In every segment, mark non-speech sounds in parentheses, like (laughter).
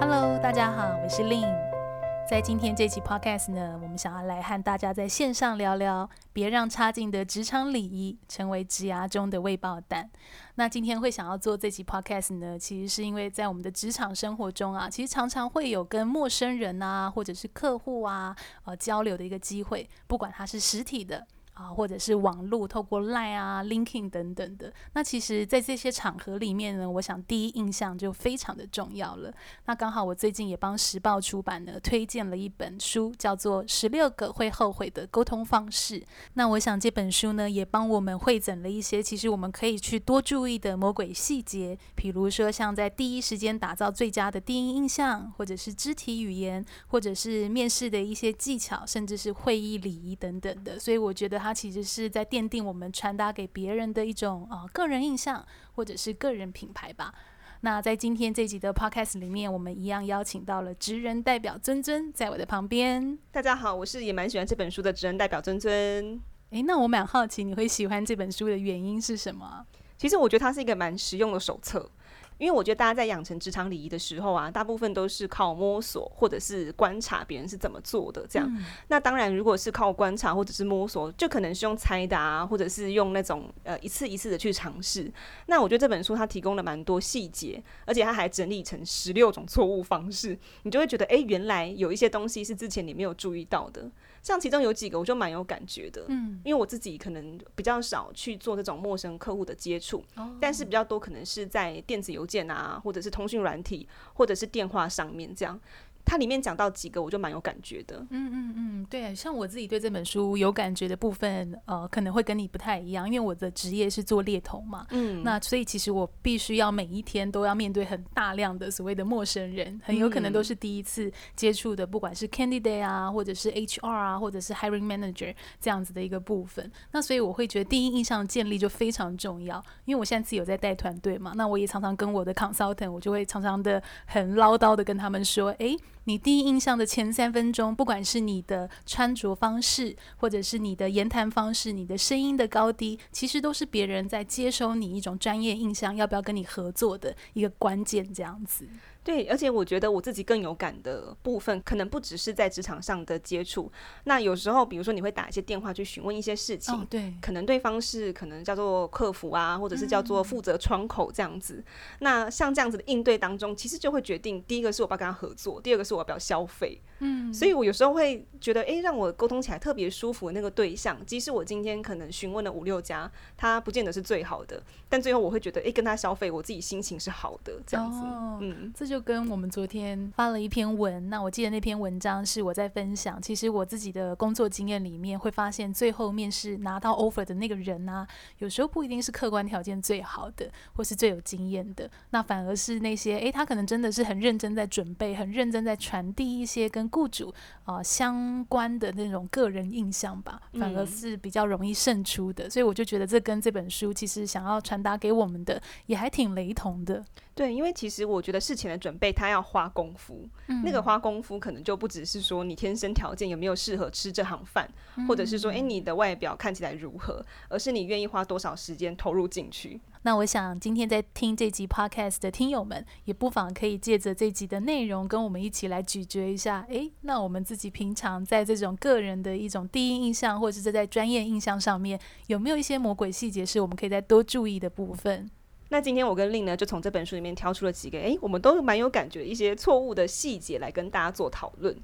Hello，大家好，我是 Lynn。在今天这期 Podcast 呢，我们想要来和大家在线上聊聊，别让差劲的职场礼仪成为职涯中的未爆弹。那今天会想要做这期 Podcast 呢，其实是因为在我们的职场生活中啊，其实常常会有跟陌生人啊，或者是客户啊，呃，交流的一个机会，不管它是实体的。啊，或者是网络透过 Line 啊、Linking 等等的，那其实，在这些场合里面呢，我想第一印象就非常的重要了。那刚好我最近也帮时报出版呢推荐了一本书，叫做《十六个会后悔的沟通方式》。那我想这本书呢，也帮我们汇整了一些其实我们可以去多注意的魔鬼细节，比如说像在第一时间打造最佳的第一印象，或者是肢体语言，或者是面试的一些技巧，甚至是会议礼仪等等的。所以我觉得它。它其实是在奠定我们传达给别人的一种啊、呃、个人印象，或者是个人品牌吧。那在今天这集的 Podcast 里面，我们一样邀请到了职人代表尊尊，在我的旁边。大家好，我是也蛮喜欢这本书的职人代表尊尊。诶，那我蛮好奇你会喜欢这本书的原因是什么？其实我觉得它是一个蛮实用的手册。因为我觉得大家在养成职场礼仪的时候啊，大部分都是靠摸索或者是观察别人是怎么做的这样。嗯、那当然，如果是靠观察或者是摸索，就可能是用猜的啊，或者是用那种呃一次一次的去尝试。那我觉得这本书它提供了蛮多细节，而且它还整理成十六种错误方式，你就会觉得哎，原来有一些东西是之前你没有注意到的。像其中有几个我就蛮有感觉的，嗯，因为我自己可能比较少去做这种陌生客户的接触，哦，但是比较多可能是在电子邮件啊，或者是通讯软体，或者是电话上面这样。它里面讲到几个，我就蛮有感觉的。嗯嗯嗯，对，像我自己对这本书有感觉的部分，呃，可能会跟你不太一样，因为我的职业是做猎头嘛。嗯。那所以其实我必须要每一天都要面对很大量的所谓的陌生人，很有可能都是第一次接触的，不管是 candidate 啊，或者是 HR 啊，或者是 hiring manager 这样子的一个部分。那所以我会觉得第一印象建立就非常重要，因为我现在自己有在带团队嘛，那我也常常跟我的 consultant，我就会常常的很唠叨的跟他们说，哎。你第一印象的前三分钟，不管是你的穿着方式，或者是你的言谈方式，你的声音的高低，其实都是别人在接收你一种专业印象，要不要跟你合作的一个关键，这样子。对，而且我觉得我自己更有感的部分，可能不只是在职场上的接触。那有时候，比如说你会打一些电话去询问一些事情，哦、对，可能对方是可能叫做客服啊，或者是叫做负责窗口这样子。嗯、那像这样子的应对当中，其实就会决定第一个是我要跟他合作，第二个是我要不要消费。嗯，所以我有时候会觉得，诶，让我沟通起来特别舒服的那个对象，即使我今天可能询问了五六家，他不见得是最好的，但最后我会觉得，诶，跟他消费，我自己心情是好的，这样子。哦、嗯，这就。跟我们昨天发了一篇文，那我记得那篇文章是我在分享。其实我自己的工作经验里面，会发现最后面试拿到 offer 的那个人呢、啊，有时候不一定是客观条件最好的，或是最有经验的，那反而是那些诶，他可能真的是很认真在准备，很认真在传递一些跟雇主啊、呃、相关的那种个人印象吧，反而是比较容易胜出的。嗯、所以我就觉得这跟这本书其实想要传达给我们的也还挺雷同的。对，因为其实我觉得事前的准备，他要花功夫。嗯、那个花功夫，可能就不只是说你天生条件有没有适合吃这行饭，嗯、或者是说，哎，你的外表看起来如何，而是你愿意花多少时间投入进去。那我想，今天在听这集 podcast 的听友们，也不妨可以借着这集的内容，跟我们一起来咀嚼一下。哎，那我们自己平常在这种个人的一种第一印象，或者是在专业印象上面，有没有一些魔鬼细节是我们可以再多注意的部分？那今天我跟令呢，就从这本书里面挑出了几个，诶，我们都蛮有感觉一些错误的细节来跟大家做讨论。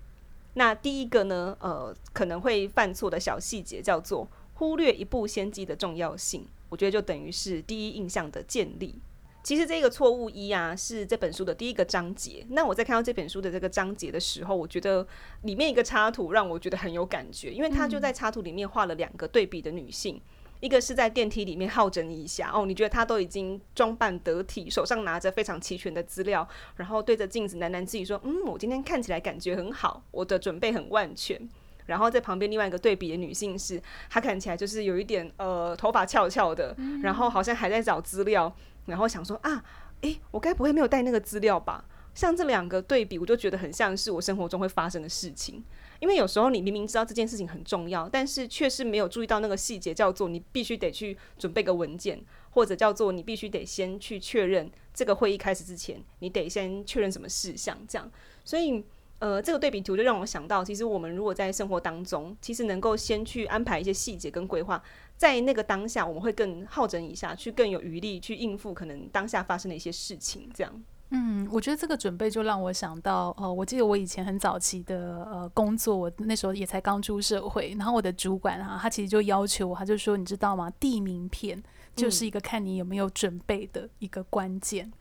那第一个呢，呃，可能会犯错的小细节叫做忽略一步先机的重要性。我觉得就等于是第一印象的建立。其实这个错误一啊，是这本书的第一个章节。那我在看到这本书的这个章节的时候，我觉得里面一个插图让我觉得很有感觉，因为他就在插图里面画了两个对比的女性。一个是在电梯里面好整一下哦，你觉得她都已经装扮得体，手上拿着非常齐全的资料，然后对着镜子喃喃自语说：“嗯，我今天看起来感觉很好，我的准备很万全。”然后在旁边另外一个对比的女性是，她看起来就是有一点呃头发翘翘的，然后好像还在找资料，然后想说啊，诶，我该不会没有带那个资料吧？像这两个对比，我就觉得很像是我生活中会发生的事情。因为有时候你明明知道这件事情很重要，但是却是没有注意到那个细节，叫做你必须得去准备个文件，或者叫做你必须得先去确认这个会议开始之前，你得先确认什么事项，这样。所以，呃，这个对比图就让我想到，其实我们如果在生活当中，其实能够先去安排一些细节跟规划，在那个当下，我们会更好整一下，去更有余力去应付可能当下发生的一些事情，这样。嗯，我觉得这个准备就让我想到，呃，我记得我以前很早期的呃工作，我那时候也才刚出社会，然后我的主管啊，他其实就要求我，他就说，你知道吗？递名片就是一个看你有没有准备的一个关键，嗯、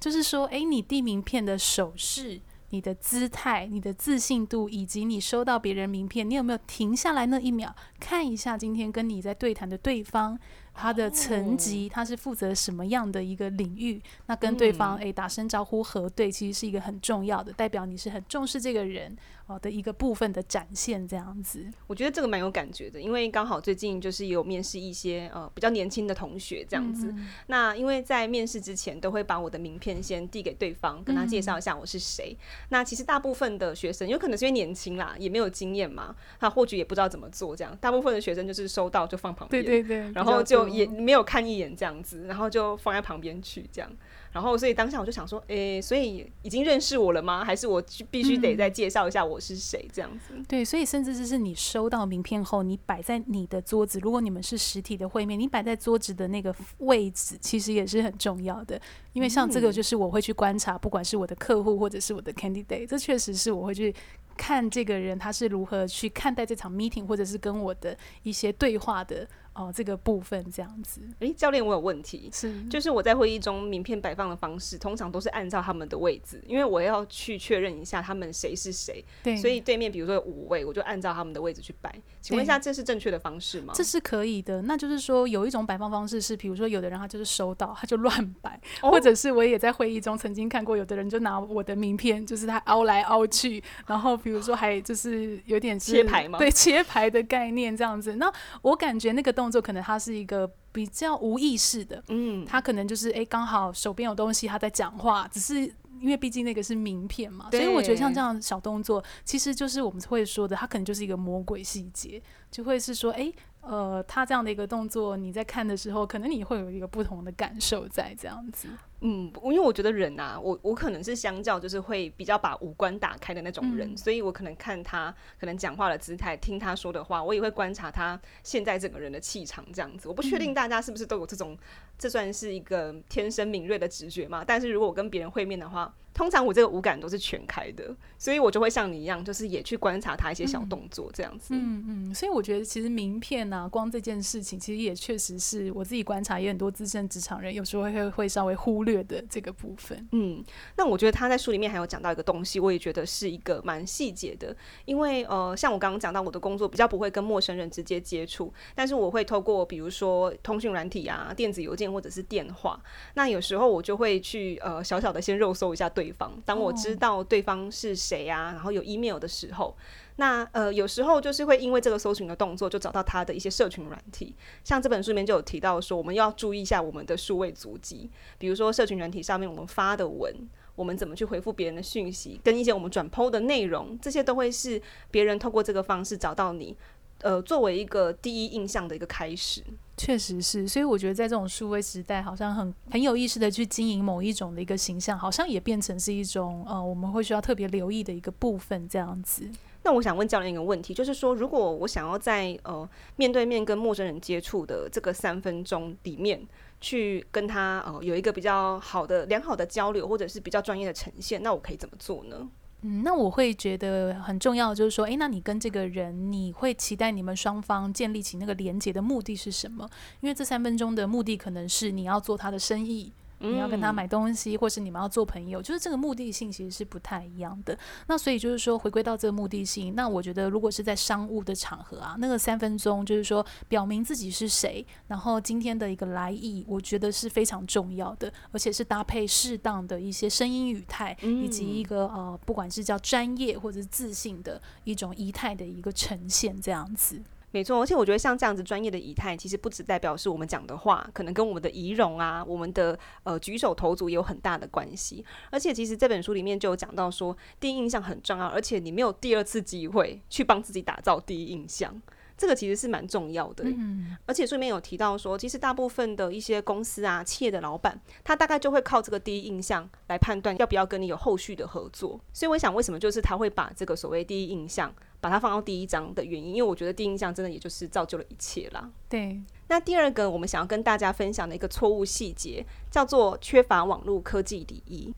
就是说，诶，你递名片的手势、你的姿态、你的自信度，以及你收到别人名片，你有没有停下来那一秒看一下今天跟你在对谈的对方？他的层级，他是负责什么样的一个领域？那跟对方诶、打声招呼核对，其实是一个很重要的，代表你是很重视这个人哦的一个部分的展现。这样子，我觉得这个蛮有感觉的，因为刚好最近就是有面试一些呃比较年轻的同学这样子。嗯、那因为在面试之前都会把我的名片先递给对方，跟他介绍一下我是谁。嗯、那其实大部分的学生有可能是因为年轻啦，也没有经验嘛，他或许也不知道怎么做这样。大部分的学生就是收到就放旁边，对对对，然后就。也没有看一眼这样子，然后就放在旁边去这样，然后所以当下我就想说，诶、所以已经认识我了吗？还是我必须得再介绍一下我是谁这样子？对，所以甚至就是你收到名片后，你摆在你的桌子，如果你们是实体的会面，你摆在桌子的那个位置，其实也是很重要的。因为像这个，就是我会去观察，不管是我的客户或者是我的 candidate，这确实是我会去。看这个人他是如何去看待这场 meeting，或者是跟我的一些对话的哦，这个部分这样子。诶，教练，我有问题，是就是我在会议中名片摆放的方式，通常都是按照他们的位置，因为我要去确认一下他们谁是谁。对，所以对面比如说有五位，我就按照他们的位置去摆。请问一下，这是正确的方式吗？这是可以的。那就是说有一种摆放方式是，比如说有的人他就是收到他就乱摆，哦、或者是我也在会议中曾经看过，有的人就拿我的名片，就是他凹来凹去，然后。比如说，还就是有点切牌吗？对，切牌的概念这样子。那我感觉那个动作可能它是一个比较无意识的，嗯，他可能就是哎，刚好手边有东西，他在讲话，只是因为毕竟那个是名片嘛，所以我觉得像这样小动作，其实就是我们会说的，它可能就是一个魔鬼细节，就会是说，哎。呃，他这样的一个动作，你在看的时候，可能你会有一个不同的感受在这样子。嗯，因为我觉得人啊，我我可能是相较就是会比较把五官打开的那种人，嗯、所以我可能看他可能讲话的姿态，听他说的话，我也会观察他现在整个人的气场这样子。我不确定大家是不是都有这种，嗯、这算是一个天生敏锐的直觉嘛？但是如果我跟别人会面的话，通常我这个五感都是全开的，所以我就会像你一样，就是也去观察他一些小动作这样子。嗯嗯，所以我觉得其实名片啊，光这件事情，其实也确实是我自己观察，也很多资深职场人有时候会会稍微忽略的这个部分。嗯，那我觉得他在书里面还有讲到一个东西，我也觉得是一个蛮细节的，因为呃，像我刚刚讲到我的工作比较不会跟陌生人直接接触，但是我会透过比如说通讯软体啊、电子邮件或者是电话，那有时候我就会去呃小小的先肉搜一下对。对方，当我知道对方是谁啊，然后有 email 的时候，那呃有时候就是会因为这个搜寻的动作，就找到他的一些社群软体。像这本书里面就有提到说，我们要注意一下我们的数位足迹，比如说社群软体上面我们发的文，我们怎么去回复别人的讯息，跟一些我们转 po 的内容，这些都会是别人透过这个方式找到你。呃，作为一个第一印象的一个开始，确实是，所以我觉得在这种数位时代，好像很很有意识的去经营某一种的一个形象，好像也变成是一种呃，我们会需要特别留意的一个部分，这样子。那我想问教练一个问题，就是说，如果我想要在呃面对面跟陌生人接触的这个三分钟里面，去跟他呃有一个比较好的良好的交流，或者是比较专业的呈现，那我可以怎么做呢？嗯，那我会觉得很重要，就是说，诶，那你跟这个人，你会期待你们双方建立起那个连接的目的是什么？因为这三分钟的目的可能是你要做他的生意。你要跟他买东西，或是你们要做朋友，就是这个目的性其实是不太一样的。那所以就是说，回归到这个目的性，那我觉得如果是在商务的场合啊，那个三分钟就是说表明自己是谁，然后今天的一个来意，我觉得是非常重要的，而且是搭配适当的一些声音语态，以及一个呃，不管是叫专业或者是自信的一种仪态的一个呈现，这样子。没错，而且我觉得像这样子专业的仪态，其实不只代表是我们讲的话，可能跟我们的仪容啊，我们的呃举手投足也有很大的关系。而且其实这本书里面就有讲到说，第一印象很重要，而且你没有第二次机会去帮自己打造第一印象。这个其实是蛮重要的，嗯，而且书里面有提到说，其实大部分的一些公司啊、企业的老板，他大概就会靠这个第一印象来判断要不要跟你有后续的合作。所以我想，为什么就是他会把这个所谓第一印象，把它放到第一章的原因，因为我觉得第一印象真的也就是造就了一切啦。对。那第二个我们想要跟大家分享的一个错误细节，叫做缺乏网络科技礼仪。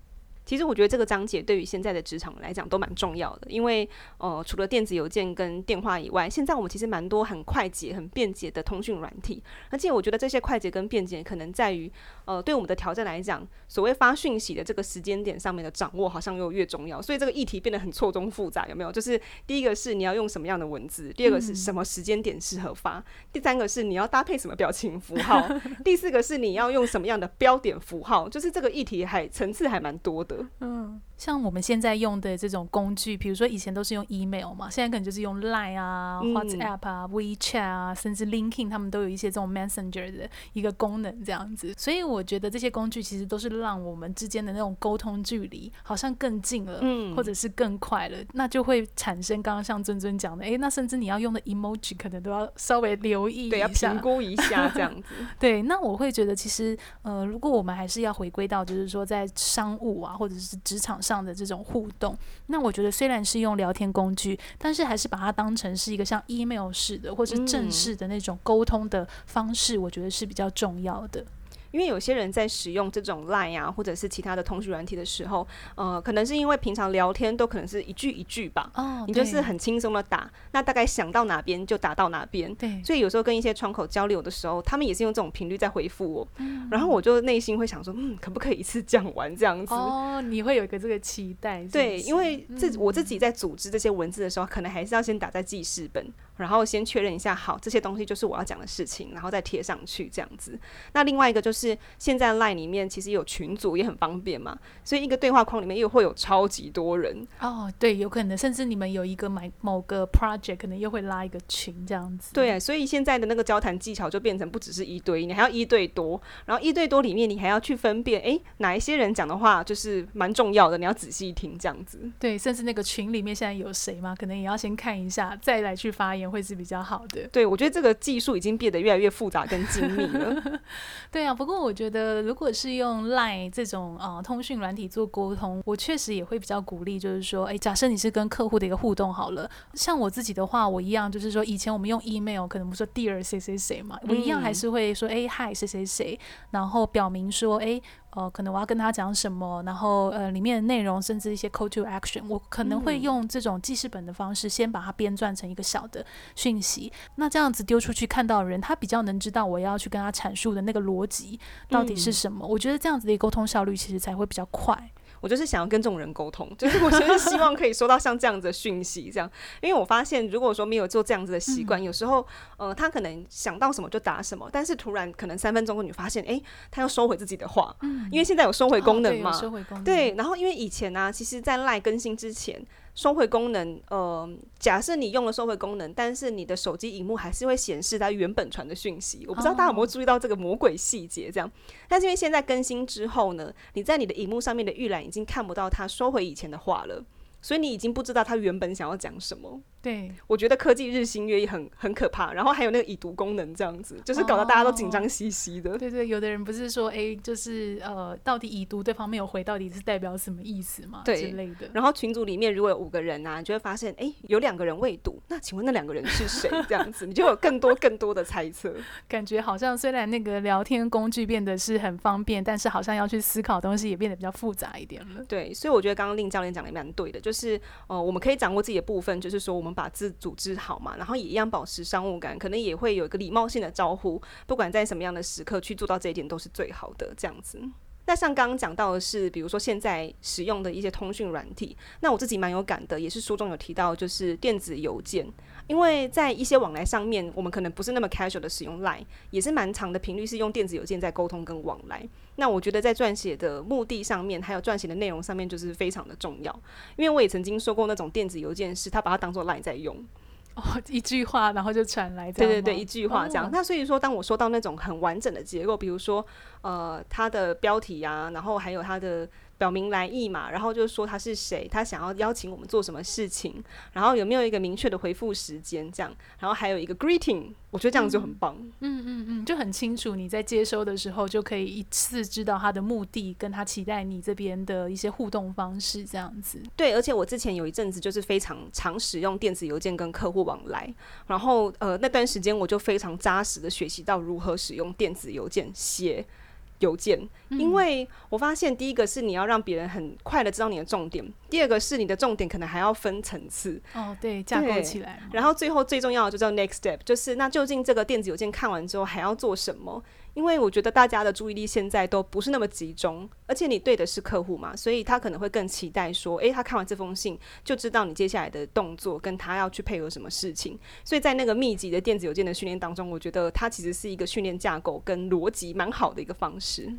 其实我觉得这个章节对于现在的职场来讲都蛮重要的，因为呃，除了电子邮件跟电话以外，现在我们其实蛮多很快捷、很便捷的通讯软体，而且我觉得这些快捷跟便捷可能在于呃，对我们的挑战来讲，所谓发讯息的这个时间点上面的掌握好像又越重要，所以这个议题变得很错综复杂，有没有？就是第一个是你要用什么样的文字，第二个是什么时间点适合发，嗯、第三个是你要搭配什么表情符号，(laughs) 第四个是你要用什么样的标点符号，就是这个议题还层次还蛮多的。嗯，像我们现在用的这种工具，比如说以前都是用 email 嘛，现在可能就是用 Line 啊、嗯、WhatsApp 啊、WeChat 啊，甚至 LinkedIn，他们都有一些这种 Messenger 的一个功能这样子。所以我觉得这些工具其实都是让我们之间的那种沟通距离好像更近了，嗯，或者是更快了。那就会产生刚刚像尊尊讲的，哎，那甚至你要用的 emoji 可能都要稍微留意一下，对，要评估一下这样子。(laughs) 对，那我会觉得其实呃，如果我们还是要回归到就是说在商务啊，或者是职场上的这种互动，那我觉得虽然是用聊天工具，但是还是把它当成是一个像 email 式的，或是正式的那种沟通的方式，我觉得是比较重要的。因为有些人在使用这种 Line 啊，或者是其他的通讯软体的时候，呃，可能是因为平常聊天都可能是一句一句吧，哦，你就是很轻松的打，那大概想到哪边就打到哪边，对，所以有时候跟一些窗口交流的时候，他们也是用这种频率在回复我，嗯，然后我就内心会想说，嗯，可不可以一次讲完这样子？哦，你会有一个这个期待是是？对，因为自我自己在组织这些文字的时候，可能还是要先打在记事本。然后先确认一下，好，这些东西就是我要讲的事情，然后再贴上去这样子。那另外一个就是，现在 Line 里面其实有群组，也很方便嘛，所以一个对话框里面又会有超级多人。哦，对，有可能，甚至你们有一个买某个 project，可能又会拉一个群这样子。对，所以现在的那个交谈技巧就变成不只是一对一，你还要一对多，然后一对多里面你还要去分辨，诶，哪一些人讲的话就是蛮重要的，你要仔细听这样子。对，甚至那个群里面现在有谁嘛？可能也要先看一下，再来去发言。会是比较好的。对，我觉得这个技术已经变得越来越复杂跟精密了。(laughs) 对啊，不过我觉得如果是用 Line 这种呃通讯软体做沟通，我确实也会比较鼓励，就是说，哎，假设你是跟客户的一个互动好了，像我自己的话，我一样就是说，以前我们用 email 可能不说 Dear 谁谁谁嘛，我一样还是会说，哎，Hi 谁谁谁，然后表明说，哎。呃，可能我要跟他讲什么，然后呃，里面的内容甚至一些 call to action，我可能会用这种记事本的方式，先把它编撰成一个小的讯息。那这样子丢出去，看到的人他比较能知道我要去跟他阐述的那个逻辑到底是什么。嗯。我觉得这样子的沟通效率其实才会比较快。我就是想要跟这种人沟通，就是我就是 (laughs) 希望可以收到像这样子的讯息，这样，因为我发现如果说没有做这样子的习惯，嗯、有时候，呃，他可能想到什么就答什么，但是突然可能三分钟后你发现，哎、欸，他要收回自己的话，嗯，因为现在有收回功能嘛，哦、收回功。能，对，然后因为以前呢、啊，其实在 LINE 更新之前。收回功能，呃，假设你用了收回功能，但是你的手机荧幕还是会显示它原本传的讯息。我不知道大家有没有注意到这个魔鬼细节，这样。但是因为现在更新之后呢，你在你的荧幕上面的预览已经看不到它收回以前的话了，所以你已经不知道他原本想要讲什么。对，我觉得科技日新月异很很可怕，然后还有那个已读功能这样子，就是搞得大家都紧张兮兮的。哦。对对，有的人不是说，哎、欸，就是呃，到底已读对方没有回，到底是代表什么意思嘛？对之类的。然后群组里面如果有五个人啊，你就会发现，哎、欸，有两个人未读，那请问那两个人是谁？这样子，你就有更多更多的猜测。(laughs) 感觉好像虽然那个聊天工具变得是很方便，但是好像要去思考东西也变得比较复杂一点了。对，所以我觉得刚刚令教练讲的蛮对的，就就是呃，我们可以掌握自己的部分，就是说我们把自组织。好嘛，然后也一样保持商务感，可能也会有一个礼貌性的招呼，不管在什么样的时刻去做到这一点都是最好的。这样子，那像刚刚讲到的是，比如说现在使用的一些通讯软体，那我自己蛮有感的，也是书中有提到，就是电子邮件，因为在一些往来上面，我们可能不是那么 casual 的使用 Line，也是蛮长的频率是用电子邮件在沟通跟往来。那我觉得在撰写的目的上面，还有撰写的内容上面，就是非常的重要，因为我也曾经说过那种电子邮件是他把它当做 Line 在用。哦，(laughs) 一句话，然后就传来这样。对对对，一句话这样。哦、那所以说，当我说到那种很完整的结构，比如说呃，它的标题啊，然后还有它的。表明来意嘛，然后就说他是谁，他想要邀请我们做什么事情，然后有没有一个明确的回复时间，这样，然后还有一个 greeting，我觉得这样就很棒。嗯嗯嗯，就很清楚，你在接收的时候就可以一次知道他的目的，跟他期待你这边的一些互动方式，这样子。对，而且我之前有一阵子就是非常常使用电子邮件跟客户往来，然后呃那段时间我就非常扎实的学习到如何使用电子邮件写邮件，因为我发现第一个是你要让别人很快的知道你的重点，第二个是你的重点可能还要分层次。哦，对，架构起来。然后最后最重要的就叫 next step，就是那究竟这个电子邮件看完之后还要做什么？因为我觉得大家的注意力现在都不是那么集中，而且你对的是客户嘛，所以他可能会更期待说，诶，他看完这封信就知道你接下来的动作，跟他要去配合什么事情。所以在那个密集的电子邮件的训练当中，我觉得它其实是一个训练架构跟逻辑蛮好的一个方式。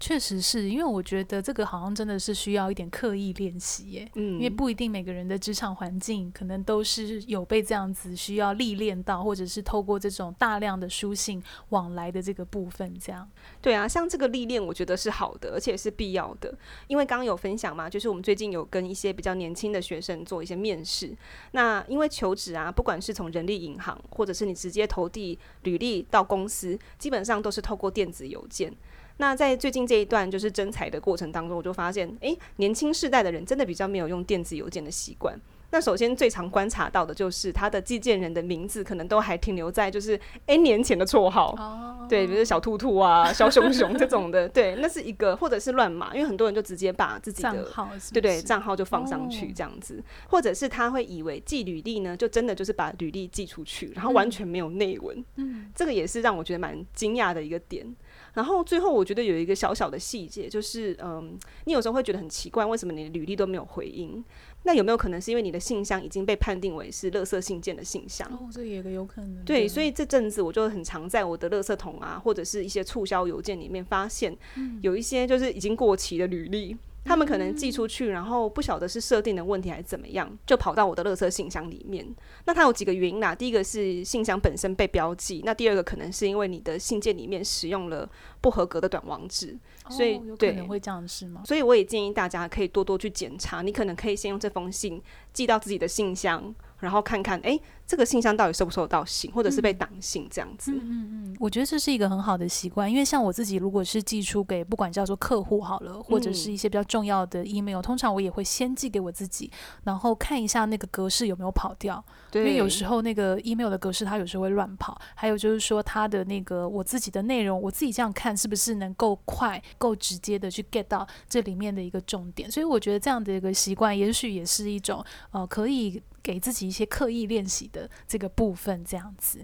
确实是因为我觉得这个好像真的是需要一点刻意练习耶，嗯，因为不一定每个人的职场环境可能都是有被这样子需要历练到，或者是透过这种大量的书信往来的这个部分，这样。对啊，像这个历练，我觉得是好的，而且是必要的。因为刚刚有分享嘛，就是我们最近有跟一些比较年轻的学生做一些面试，那因为求职啊，不管是从人力银行，或者是你直接投递履历到公司，基本上都是透过电子邮件。那在最近这一段就是征才的过程当中，我就发现，诶，年轻世代的人真的比较没有用电子邮件的习惯。那首先最常观察到的就是他的寄件人的名字可能都还停留在就是 N 年前的绰号，oh. 对，比如小兔兔啊、小熊熊这种的，对，那是一个，或者是乱码，因为很多人就直接把自己的账号是不是，对对账号就放上去这样子，oh. 或者是他会以为寄履历呢，就真的就是把履历寄出去，然后完全没有内文，嗯，这个也是让我觉得蛮惊讶的一个点。然后最后，我觉得有一个小小的细节，就是嗯，你有时候会觉得很奇怪，为什么你的履历都没有回音？那有没有可能是因为你的信箱已经被判定为是垃圾信件的信箱？哦，这也有可能。对，所以这阵子我就很常在我的垃圾桶啊，或者是一些促销邮件里面发现，有一些就是已经过期的履历。他们可能寄出去，然后不晓得是设定的问题还是怎么样，就跑到我的垃圾信箱里面。那它有几个原因啦，第一个是信箱本身被标记，那第二个可能是因为你的信件里面使用了不合格的短网址，所以、可能会这样是吗？所以我也建议大家可以多多去检查，你可能可以先用这封信寄到自己的信箱。然后看看，哎，这个信箱到底收不收到信，或者是被挡信这样子。嗯嗯嗯，我觉得这是一个很好的习惯，因为像我自己，如果是寄出给不管叫做客户好了，或者是一些比较重要的 email，、嗯、通常我也会先寄给我自己，然后看一下那个格式有没有跑掉。对，因为有时候那个 email 的格式它有时候会乱跑，还有就是说它的那个我自己的内容，我自己这样看是不是能够快、够直接的去 get 到这里面的一个重点。所以我觉得这样的一个习惯，也许也是一种呃可以。给自己一些刻意练习的这个部分，这样子。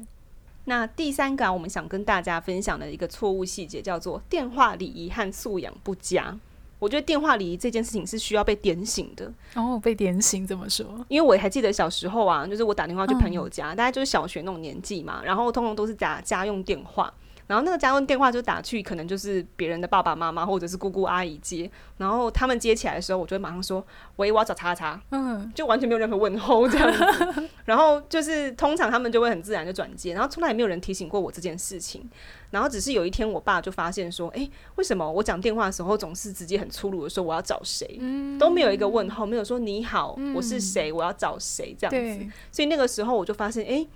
那第三个啊，我们想跟大家分享的一个错误细节叫做电话礼仪和素养不佳。我觉得电话礼仪这件事情是需要被点醒的。哦，被点醒怎么说？因为我还记得小时候啊，就是我打电话去朋友家，嗯、大家就是小学那种年纪嘛，然后通常都是打家用电话。然后那个家用电话就打去，可能就是别人的爸爸妈妈或者是姑姑阿姨接。然后他们接起来的时候，我就会马上说：“喂，我要找叉叉。”嗯，就完全没有任何问候这样子。然后就是通常他们就会很自然的转接，然后从来也没有人提醒过我这件事情。然后只是有一天，我爸就发现说：“诶，为什么我讲电话的时候总是直接很粗鲁的说我要找谁，嗯、都没有一个问候，没有说你好，我是谁，我要找谁这样子。对”所以那个时候我就发现，诶。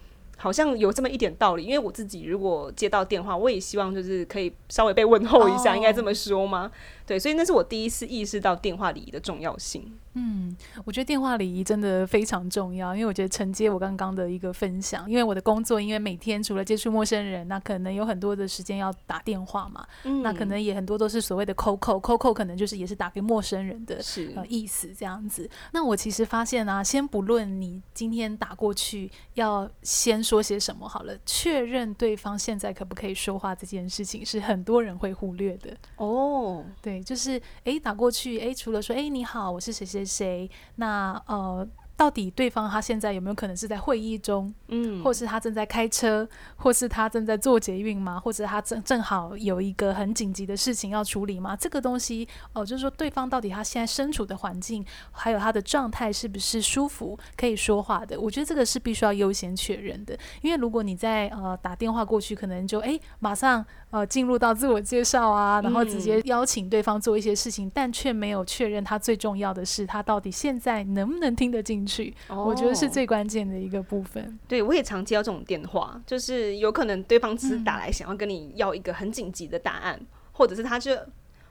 好像有这么一点道理，因为我自己如果接到电话，我也希望就是可以稍微被问候一下，oh. 应该这么说吗？对，所以那是我第一次意识到电话礼仪的重要性。嗯，我觉得电话礼仪真的非常重要，因为我觉得承接我刚刚的一个分享，因为我的工作，因为每天除了接触陌生人，那可能有很多的时间要打电话嘛，嗯、那可能也很多都是所谓的 call 可能就是也是打给陌生人的是呃意思这样子。那我其实发现啊，先不论你今天打过去要先说些什么好了，确认对方现在可不可以说话这件事情是很多人会忽略的哦。对，就是诶，打过去诶，除了说诶你好，我是谁谁谁谁，那呃。到底对方他现在有没有可能是在会议中，嗯，或是他正在开车，或是他正在做捷运吗？或者他正正好有一个很紧急的事情要处理吗？这个东西哦，就是说对方到底他现在身处的环境，还有他的状态是不是舒服，可以说话的？我觉得这个是必须要优先确认的，因为如果你在呃打电话过去，可能就诶马上呃进入到自我介绍啊，然后直接邀请对方做一些事情，嗯、但却没有确认他最重要的是他到底现在能不能听得进去。哦、我觉得是最关键的一个部分。对，我也常接到这种电话，就是有可能对方只是打来想要跟你要一个很紧急的答案，嗯、或者是他就。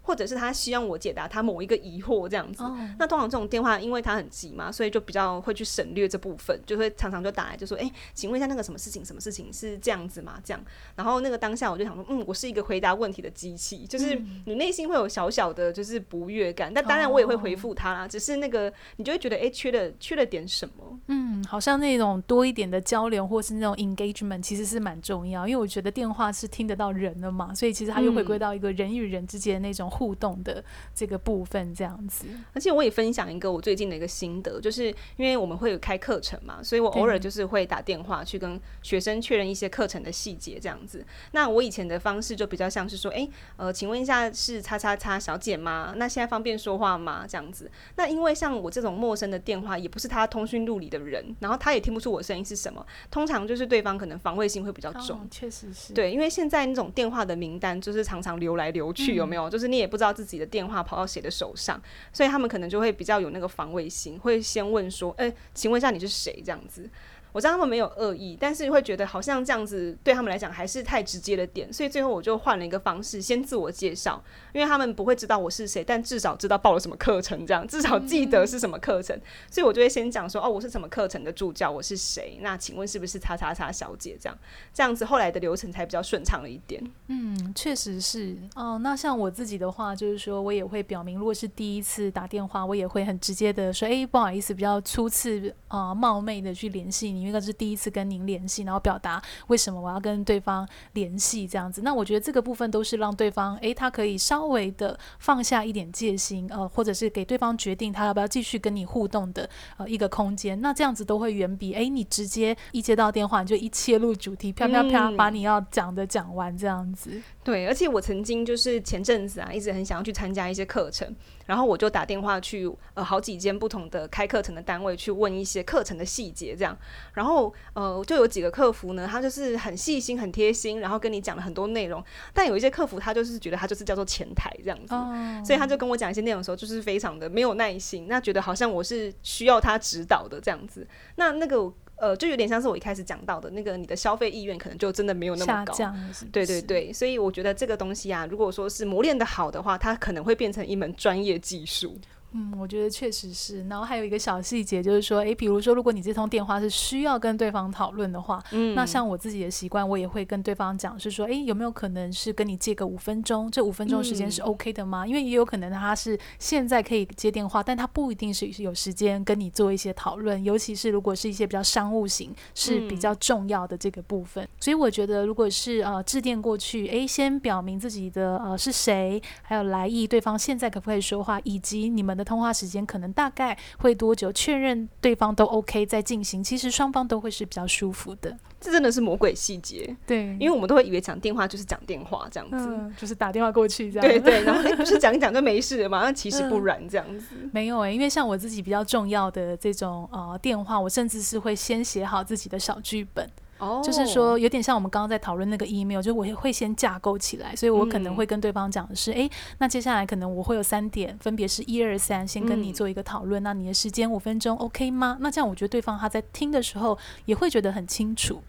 或者是他希望我解答他某一个疑惑这样子，oh. 那通常这种电话，因为他很急嘛，所以就比较会去省略这部分，就会常常就打来就说，哎、欸，请问一下那个什么事情，什么事情是这样子吗？这样，然后那个当下我就想说，嗯，我是一个回答问题的机器，就是你内心会有小小的，就是不悦感，但当然我也会回复他啦，oh. 只是那个你就会觉得，哎、欸，缺了缺了点什么，嗯，好像那种多一点的交流或是那种 engagement 其实是蛮重要，因为我觉得电话是听得到人的嘛，所以其实它又回归到一个人与人之间那种互动的。这个部分这样子，而且我也分享一个我最近的一个心得，就是因为我们会有开课程嘛，所以我偶尔就是会打电话去跟学生确认一些课程的细节这样子。那我以前的方式就比较像是说，诶，呃，请问一下是叉叉叉小姐吗？那现在方便说话吗？这样子。那因为像我这种陌生的电话，也不是他通讯录里的人，然后他也听不出我声音是什么，通常就是对方可能防卫性会比较重。哦，确实是。对，因为现在那种电话的名单就是常常流来流去，有没有？嗯，就是你也不知道自己的电话跑到谁的手上，所以他们可能就会比较有那个防卫心，会先问说：“哎，请问一下你是谁？”这样子。我知道他们没有恶意，但是会觉得好像这样子对他们来讲还是太直接的点，所以最后我就换了一个方式，先自我介绍，因为他们不会知道我是谁，但至少知道报了什么课程，这样至少记得是什么课程，所以我就会先讲说，哦，我是什么课程的助教，我是谁？那请问是不是叉叉叉小姐？这样这样子后来的流程才比较顺畅了一点。嗯，确实是哦。那像我自己的话，就是说我也会表明，如果是第一次打电话，我也会很直接的说，诶，不好意思，比较初次啊、呃、冒昧的去联系你。因为是第一次跟您联系，然后表达为什么我要跟对方联系这样子。那我觉得这个部分都是让对方，诶，他可以稍微的放下一点戒心，呃，或者是给对方决定他要不要继续跟你互动的呃一个空间。那这样子都会远比诶你直接一接到电话你就一切入主题，啪啪啪把你要讲的讲完这样子。对，而且我曾经就是前阵子啊，一直很想要去参加一些课程，然后我就打电话去呃好几间不同的开课程的单位去问一些课程的细节，这样，然后呃就有几个客服呢，他就是很细心、很贴心，然后跟你讲了很多内容，但有一些客服他就是觉得他就是叫做前台这样子，哦、所以他就跟我讲一些内容的时候，就是非常的没有耐心，那觉得好像我是需要他指导的这样子，那那个。呃，就有点像是我一开始讲到的那个，你的消费意愿可能就真的没有那么高。是是？对对对，所以我觉得这个东西啊，如果说是磨练的好的话，它可能会变成一门专业技术。嗯，我觉得确实是。然后还有一个小细节，就是说，诶，比如说，如果你这通电话是需要跟对方讨论的话，嗯，那像我自己的习惯，我也会跟对方讲，是说，诶，有没有可能是跟你借个五分钟？这五分钟时间是 OK 的吗？嗯，因为也有可能他是现在可以接电话，但他不一定是有时间跟你做一些讨论，尤其是如果是一些比较商务型，是比较重要的这个部分。嗯，所以我觉得，如果是呃致电过去，诶，先表明自己的呃是谁，还有来意，对方现在可不可以说话，以及你们的通话时间可能大概会多久？确认对方都 OK 再进行，其实双方都会是比较舒服的。这真的是魔鬼细节，对，因为我们都会以为讲电话就是讲电话这样子，嗯，就是打电话过去这样，对对，然后哎，不是讲一讲就没事了嘛？那其实不然这样子，嗯，没有哎，因为像我自己比较重要的这种呃电话，我甚至是会先写好自己的小剧本。Oh. 就是说，有点像我们刚刚在讨论那个 email，就我会先架构起来，所以我可能会跟对方讲的是，哎、嗯，那接下来可能我会有三点，分别是一二三，先跟你做一个讨论。嗯、那你的时间五分钟，OK 吗？那这样我觉得对方他在听的时候也会觉得很清楚。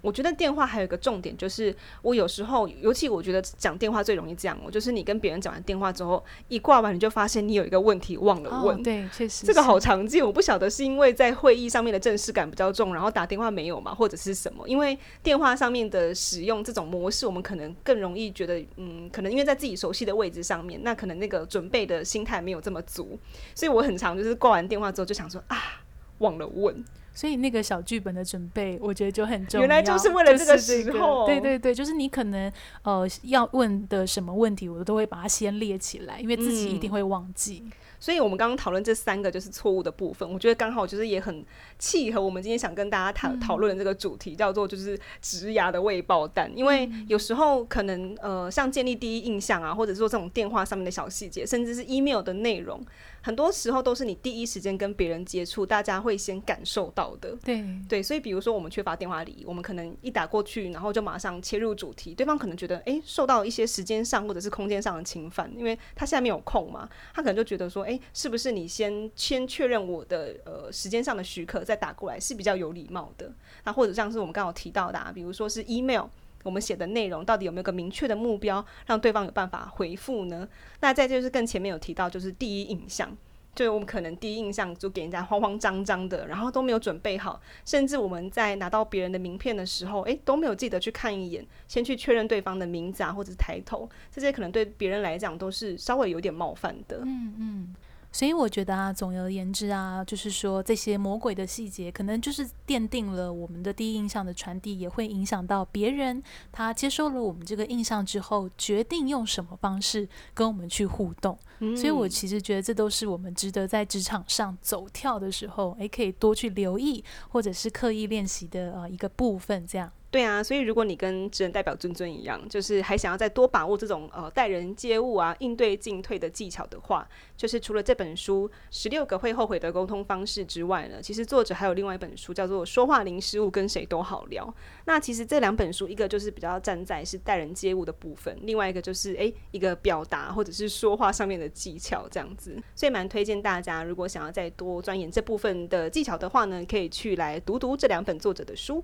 我觉得电话还有一个重点，就是我有时候，尤其我觉得讲电话最容易这样，我就是你跟别人讲完电话之后，一挂完你就发现你有一个问题忘了问。哦、对，确实这个好常见。我不晓得是因为在会议上面的正式感比较重，然后打电话没有嘛，或者是什么？因为电话上面的使用这种模式，我们可能更容易觉得，嗯，可能因为在自己熟悉的位置上面，那可能那个准备的心态没有这么足，所以我很常就是挂完电话之后就想说啊，忘了问。所以那个小剧本的准备，我觉得就很重要。原来就是为了这个时候，对对对，就是你可能呃要问的什么问题，我都会把它先列起来，因为自己一定会忘记。嗯所以，我们刚刚讨论这三个就是错误的部分，我觉得刚好就是也很契合我们今天想跟大家讨讨论的这个主题，叫做就是职涯的未爆弹。因为有时候可能呃，像建立第一印象啊，或者说这种电话上面的小细节，甚至是 email 的内容。很多时候都是你第一时间跟别人接触，大家会先感受到的。对对，所以比如说我们缺乏电话礼仪，我们可能一打过去，然后就马上切入主题，对方可能觉得诶，受到一些时间上或者是空间上的侵犯，因为他现在没有空嘛，他可能就觉得说，诶，是不是你先先确认我的呃时间上的许可再打过来是比较有礼貌的？那或者像是我们刚刚提到的啊，比如说是 email。我们写的内容到底有没有个明确的目标，让对方有办法回复呢？那再就是更前面有提到，就是第一印象，就我们可能第一印象就给人家慌慌张张的，然后都没有准备好，甚至我们在拿到别人的名片的时候，诶，都没有记得去看一眼，先去确认对方的名字啊，或者是抬头，这些可能对别人来讲都是稍微有点冒犯的。嗯嗯。所以我觉得啊，总而言之啊，就是说这些魔鬼的细节，可能就是奠定了我们的第一印象的传递，也会影响到别人。他接收了我们这个印象之后，决定用什么方式跟我们去互动。嗯。所以我其实觉得这都是我们值得在职场上走跳的时候，诶，可以多去留意，或者是刻意练习的呃一个部分，这样。对啊，所以如果你跟职人代表尊尊一样，就是还想要再多把握这种呃待人接物啊、应对进退的技巧的话，就是除了这本书《十六个会后悔的沟通方式》之外呢，其实作者还有另外一本书叫做《说话零失误，跟谁都好聊》。那其实这两本书，一个就是比较站在是待人接物的部分，另外一个就是诶一个表达或者是说话上面的技巧这样子。所以蛮推荐大家，如果想要再多钻研这部分的技巧的话呢，可以去来读读这两本作者的书。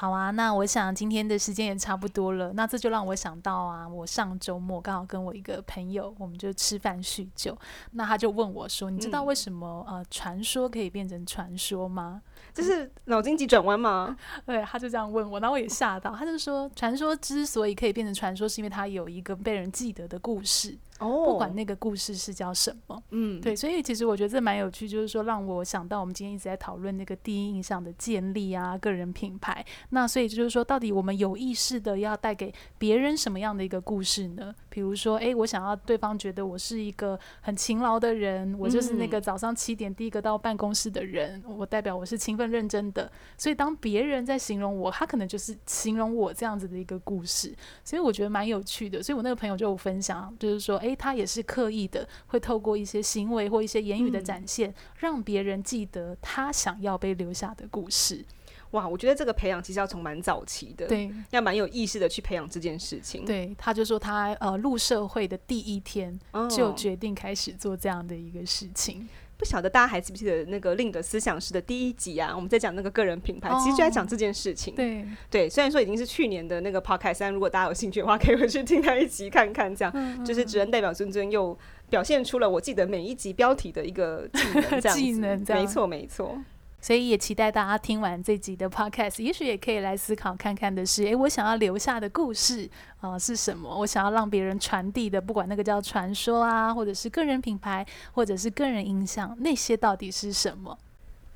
好啊，那我想今天的时间也差不多了。那这就让我想到啊，我上周末刚好跟我一个朋友，我们就吃饭叙旧。那他就问我说：“你知道为什么、嗯、呃传说可以变成传说吗？”就是脑筋急转弯吗？(laughs) 对，他就这样问我，然后我也吓到。他就说，传说之所以可以变成传说，是因为它有一个被人记得的故事。哦，不管那个故事是叫什么，嗯，对，所以其实我觉得这蛮有趣，就是说让我想到我们今天一直在讨论那个第一印象的建立啊，个人品牌。那所以就是说，到底我们有意识的要带给别人什么样的一个故事呢？比如说，诶，我想要对方觉得我是一个很勤劳的人，我就是那个早上七点第一个到办公室的人，我代表我是勤奋认真的。所以当别人在形容我，他可能就是形容我这样子的一个故事。所以我觉得蛮有趣的。所以我那个朋友就有分享，就是说，诶。诶，他也是刻意的，会透过一些行为或一些言语的展现，嗯、让别人记得他想要被留下的故事。哇，我觉得这个培养其实要从蛮早期的，对，要蛮有意识的去培养这件事情。对，他就说他呃入社会的第一天就决定开始做这样的一个事情。哦不晓得大家还记不记得那个 Lin 的思想师的第一集啊？我们在讲那个个人品牌，其实就在讲这件事情。对对，虽然说已经是去年的那个 podcast，但如果大家有兴趣的话，可以回去听那一集看看。这样就是只能代表尊尊又表现出了我记得每一集标题的一个技能，这样子。(laughs) 技能，没错没错。所以也期待大家听完这集的 podcast，也许也可以来思考看看的是，诶，我想要留下的故事啊、是什么？我想要让别人传递的，不管那个叫传说啊，或者是个人品牌，或者是个人印象，那些到底是什么？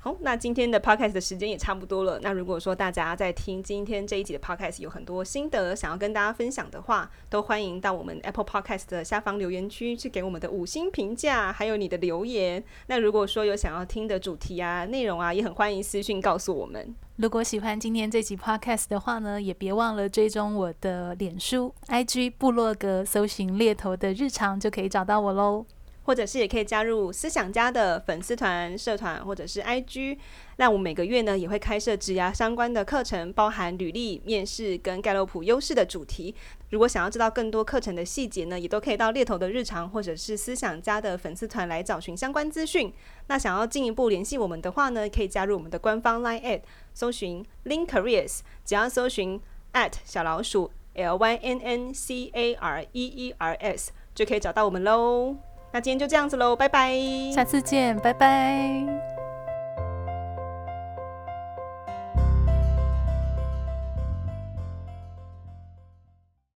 好，那今天的 podcast 的时间也差不多了。那如果说大家在听今天这一集的 podcast 有很多心得想要跟大家分享的话，都欢迎到我们 Apple Podcast 的下方留言区去给我们的五星评价，还有你的留言。那如果说有想要听的主题啊、内容啊，也很欢迎私讯告诉我们。如果喜欢今天这集 podcast 的话呢，也别忘了追踪我的脸书、IG、部落格，搜寻猎头的日常就可以找到我喽。或者是也可以加入思想家的粉丝团、社团，或者是 IG。那我每个月呢也会开设职涯相关的课程，包含履历、面试跟盖洛普优势的主题。如果想要知道更多课程的细节呢，也都可以到猎头的日常或者是思想家的粉丝团来找寻相关资讯。那想要进一步联系我们的话呢，可以加入我们的官方 Line at 搜寻 Lynn Careers，只要搜寻 at 小老鼠 L Y N N C A R E E R S 就可以找到我们喽。那今天就这样子喽，拜拜，下次见，拜拜。